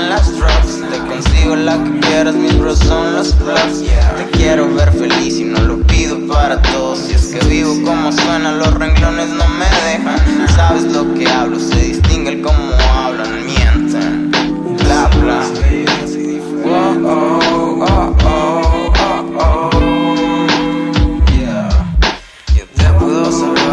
gustan las drugs Te consigo la que quieras, mis bros son los clubs Te quiero ver feliz y no lo pido para todos. Si es que vivo como suena, los renglones no me dejan. Sabes lo que hablo, se distingue el cómo hablan, mienten. Bla bla. Oh, oh, oh, oh, oh. Yeah. Yo te puedo saber